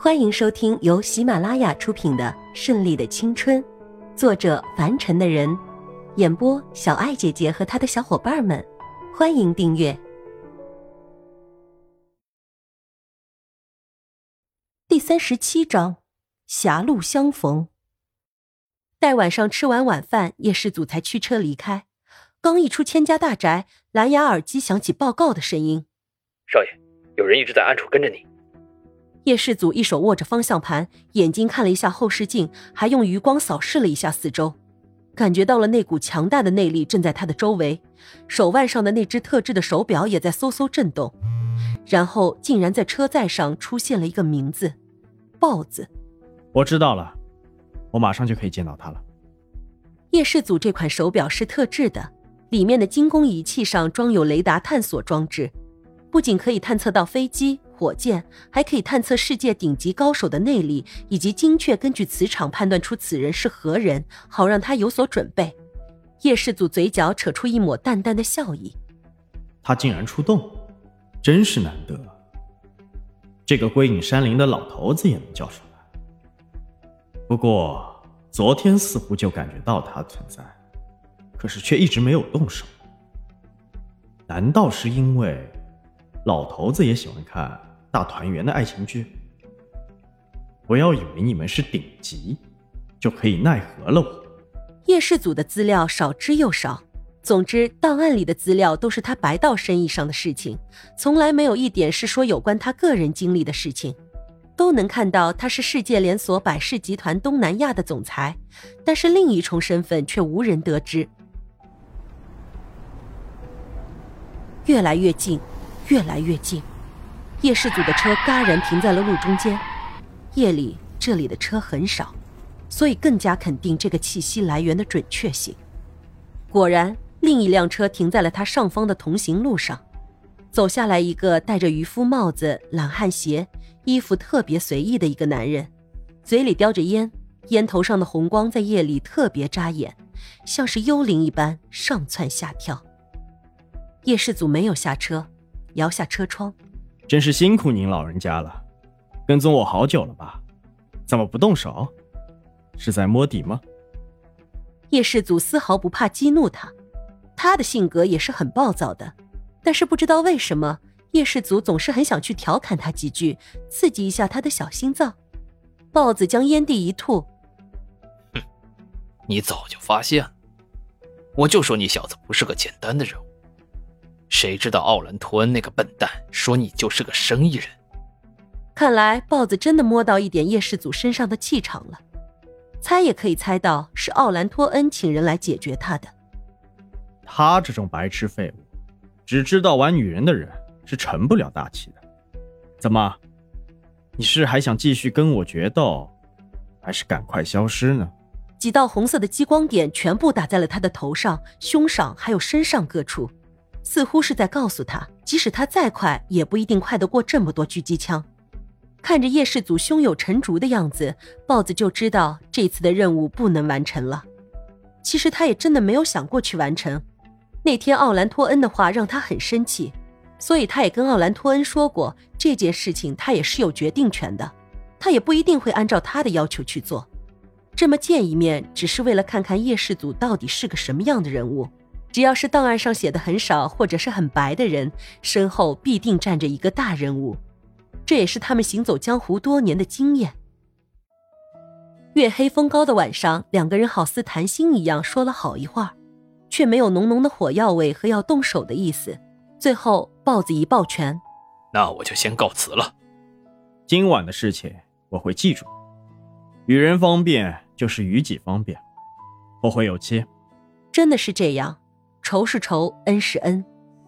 欢迎收听由喜马拉雅出品的《顺利的青春》，作者凡尘的人，演播小爱姐姐和她的小伙伴们。欢迎订阅第三十七章《狭路相逢》。待晚上吃完晚饭，叶世祖才驱车离开。刚一出千家大宅，蓝牙耳机响起报告的声音：“少爷，有人一直在暗处跟着你。”叶世祖一手握着方向盘，眼睛看了一下后视镜，还用余光扫视了一下四周，感觉到了那股强大的内力正在他的周围，手腕上的那只特制的手表也在嗖嗖震动，然后竟然在车载上出现了一个名字——豹子。我知道了，我马上就可以见到他了。叶世祖这款手表是特制的，里面的精工仪器上装有雷达探索装置，不仅可以探测到飞机。火箭还可以探测世界顶级高手的内力，以及精确根据磁场判断出此人是何人，好让他有所准备。叶世祖嘴角扯出一抹淡淡的笑意。他竟然出动，真是难得。这个归隐山林的老头子也能叫出来。不过昨天似乎就感觉到他存在，可是却一直没有动手。难道是因为老头子也喜欢看？大团圆的爱情剧，不要以为你们是顶级，就可以奈何了我。叶氏组的资料少之又少，总之档案里的资料都是他白道生意上的事情，从来没有一点是说有关他个人经历的事情。都能看到他是世界连锁百事集团东南亚的总裁，但是另一重身份却无人得知。越来越近，越来越近。叶氏组的车戛然停在了路中间。夜里这里的车很少，所以更加肯定这个气息来源的准确性。果然，另一辆车停在了他上方的同行路上。走下来一个戴着渔夫帽子、懒汉鞋、衣服特别随意的一个男人，嘴里叼着烟，烟头上的红光在夜里特别扎眼，像是幽灵一般上蹿下跳。叶氏组没有下车，摇下车窗。真是辛苦您老人家了，跟踪我好久了吧？怎么不动手？是在摸底吗？叶世祖丝毫不怕激怒他，他的性格也是很暴躁的，但是不知道为什么，叶世祖总是很想去调侃他几句，刺激一下他的小心脏。豹子将烟蒂一吐，哼，你早就发现了，我就说你小子不是个简单的人物。谁知道奥兰托恩那个笨蛋说你就是个生意人。看来豹子真的摸到一点叶氏祖身上的气场了，猜也可以猜到是奥兰托恩请人来解决他的。他这种白痴废物，只知道玩女人的人是成不了大器的。怎么，你是还想继续跟我决斗，还是赶快消失呢？几道红色的激光点全部打在了他的头上、胸上还有身上各处。似乎是在告诉他，即使他再快，也不一定快得过这么多狙击枪。看着叶氏祖胸有成竹的样子，豹子就知道这次的任务不能完成了。其实他也真的没有想过去完成。那天奥兰托恩的话让他很生气，所以他也跟奥兰托恩说过，这件事情他也是有决定权的，他也不一定会按照他的要求去做。这么见一面，只是为了看看叶氏祖到底是个什么样的人物。只要是档案上写的很少或者是很白的人，身后必定站着一个大人物，这也是他们行走江湖多年的经验。月黑风高的晚上，两个人好似谈心一样说了好一会儿，却没有浓浓的火药味和要动手的意思。最后，豹子一抱拳：“那我就先告辞了。今晚的事情我会记住，与人方便就是与己方便，后会有期。”真的是这样。仇是仇，恩是恩。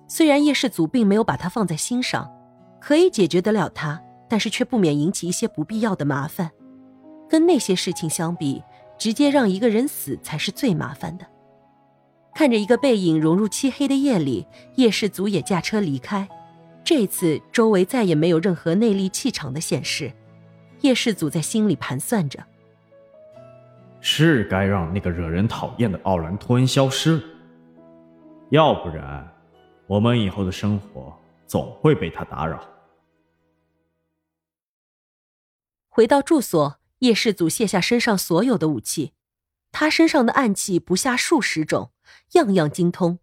虽然叶氏祖并没有把他放在心上，可以解决得了他，但是却不免引起一些不必要的麻烦。跟那些事情相比，直接让一个人死才是最麻烦的。看着一个背影融入漆黑的夜里，叶氏祖也驾车离开。这次周围再也没有任何内力气场的显示。叶氏祖在心里盘算着：是该让那个惹人讨厌的奥兰托恩消失了。要不然，我们以后的生活总会被他打扰。回到住所，叶世祖卸下身上所有的武器，他身上的暗器不下数十种，样样精通。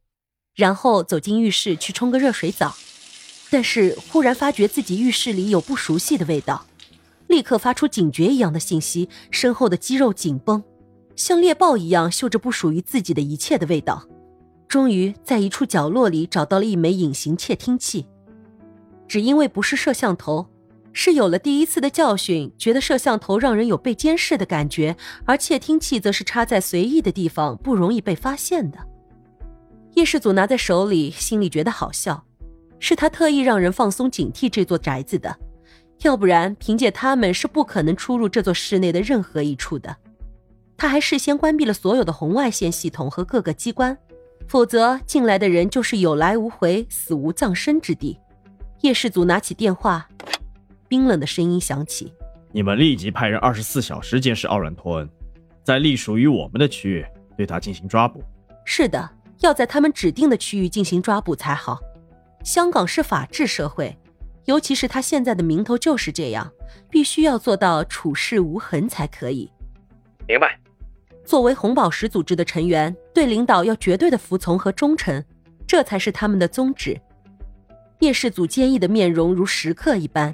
然后走进浴室去冲个热水澡，但是忽然发觉自己浴室里有不熟悉的味道，立刻发出警觉一样的信息，身后的肌肉紧绷，像猎豹一样嗅着不属于自己的一切的味道。终于在一处角落里找到了一枚隐形窃听器，只因为不是摄像头。是有了第一次的教训，觉得摄像头让人有被监视的感觉，而窃听器则是插在随意的地方，不容易被发现的。叶世祖拿在手里，心里觉得好笑，是他特意让人放松警惕这座宅子的，要不然凭借他们是不可能出入这座室内的任何一处的。他还事先关闭了所有的红外线系统和各个机关，否则进来的人就是有来无回、死无葬身之地。叶氏祖拿起电话。冰冷的声音响起：“你们立即派人二十四小时监视奥兰托恩，在隶属于我们的区域对他进行抓捕。”“是的，要在他们指定的区域进行抓捕才好。香港是法治社会，尤其是他现在的名头就是这样，必须要做到处事无痕才可以。”“明白。”作为红宝石组织的成员，对领导要绝对的服从和忠诚，这才是他们的宗旨。叶氏祖坚毅的面容如石刻一般。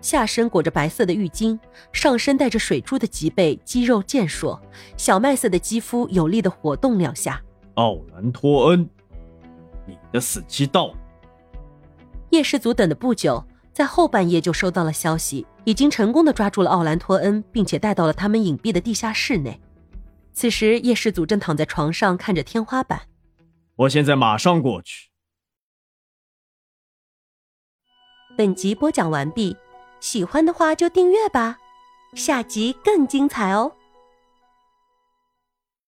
下身裹着白色的浴巾，上身带着水珠的脊背肌肉健硕，小麦色的肌肤有力的活动两下。奥兰托恩，你的死期到了。叶氏族等的不久，在后半夜就收到了消息，已经成功的抓住了奥兰托恩，并且带到了他们隐蔽的地下室内。此时，叶世祖正躺在床上看着天花板。我现在马上过去。本集播讲完毕。喜欢的话就订阅吧，下集更精彩哦。